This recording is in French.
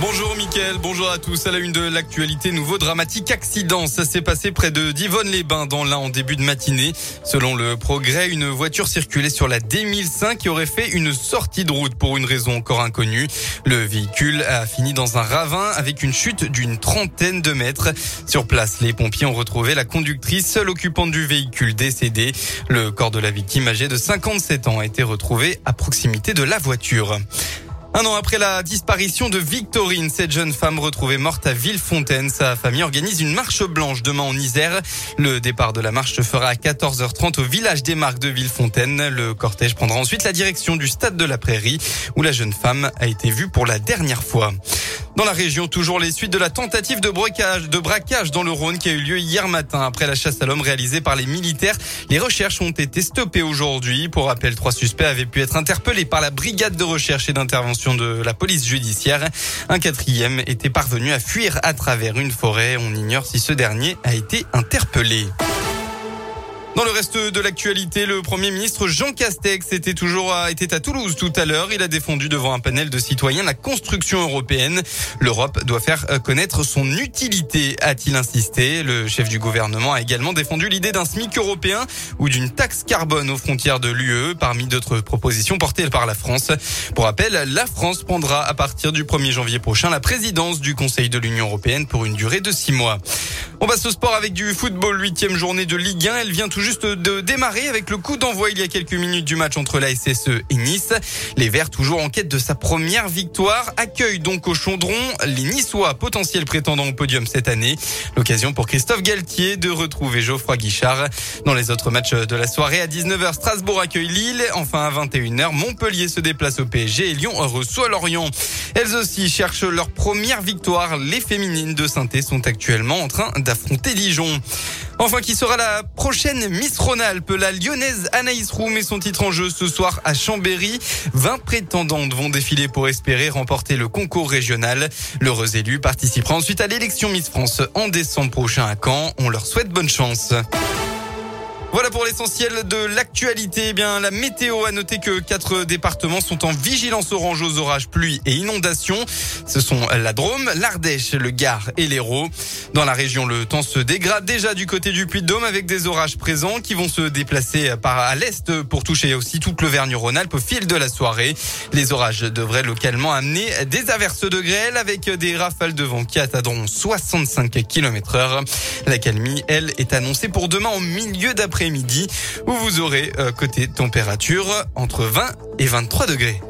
Bonjour Mickaël, bonjour à tous. À la une de l'actualité, nouveau dramatique accident. Ça s'est passé près de Divonne-les-Bains dans l'un en début de matinée. Selon le progrès, une voiture circulait sur la D1005 qui aurait fait une sortie de route pour une raison encore inconnue. Le véhicule a fini dans un ravin avec une chute d'une trentaine de mètres. Sur place, les pompiers ont retrouvé la conductrice, seule occupante du véhicule décédée. Le corps de la victime âgée de 57 ans a été retrouvé à proximité de la voiture. Un an après la disparition de Victorine, cette jeune femme retrouvée morte à Villefontaine, sa famille organise une marche blanche demain en Isère. Le départ de la marche se fera à 14h30 au village des Marques de Villefontaine. Le cortège prendra ensuite la direction du stade de la Prairie où la jeune femme a été vue pour la dernière fois. Dans la région, toujours les suites de la tentative de braquage, dans le Rhône qui a eu lieu hier matin après la chasse à l'homme réalisée par les militaires. Les recherches ont été stoppées aujourd'hui. Pour rappel, trois suspects avaient pu être interpellés par la brigade de recherche et d'intervention de la police judiciaire. Un quatrième était parvenu à fuir à travers une forêt. On ignore si ce dernier a été interpellé. Dans le reste de l'actualité, le Premier ministre Jean Castex était toujours à, était à Toulouse tout à l'heure. Il a défendu devant un panel de citoyens la construction européenne. L'Europe doit faire connaître son utilité, a-t-il insisté. Le chef du gouvernement a également défendu l'idée d'un SMIC européen ou d'une taxe carbone aux frontières de l'UE, parmi d'autres propositions portées par la France. Pour rappel, la France prendra à partir du 1er janvier prochain la présidence du Conseil de l'Union européenne pour une durée de six mois. On passe au sport avec du football, huitième journée de Ligue 1. Elle vient tout juste de démarrer avec le coup d'envoi il y a quelques minutes du match entre la SSE et Nice. Les Verts, toujours en quête de sa première victoire, accueillent donc au Chaudron les Niçois, potentiels prétendants au podium cette année. L'occasion pour Christophe Galtier de retrouver Geoffroy Guichard. Dans les autres matchs de la soirée, à 19h, Strasbourg accueille Lille. Enfin, à 21h, Montpellier se déplace au PSG et Lyon reçoit Lorient. Elles aussi cherchent leur première victoire. Les féminines de saint sont actuellement en train d'affronter Dijon. Enfin, qui sera la prochaine Miss Rhône-Alpes La lyonnaise Anaïs Roux met son titre en jeu ce soir à Chambéry. 20 prétendantes vont défiler pour espérer remporter le concours régional. L'heureuse élue participera ensuite à l'élection Miss France en décembre prochain à Caen. On leur souhaite bonne chance. Voilà pour l'essentiel de l'actualité. Eh bien, la météo a noté que quatre départements sont en vigilance orange aux orages, pluie et inondations. Ce sont la Drôme, l'Ardèche, le Gard et l'Hérault. Dans la région, le temps se dégrade déjà du côté du Puy-de-Dôme avec des orages présents qui vont se déplacer par à l'est pour toucher aussi toute l'Auvergne-Rhône-Alpes au fil de la soirée. Les orages devraient localement amener des averses de grêle avec des rafales de vent qui atteindront 65 km heure. La calmie, elle, est annoncée pour demain au milieu d'après midi où vous aurez euh, côté température entre 20 et 23 degrés.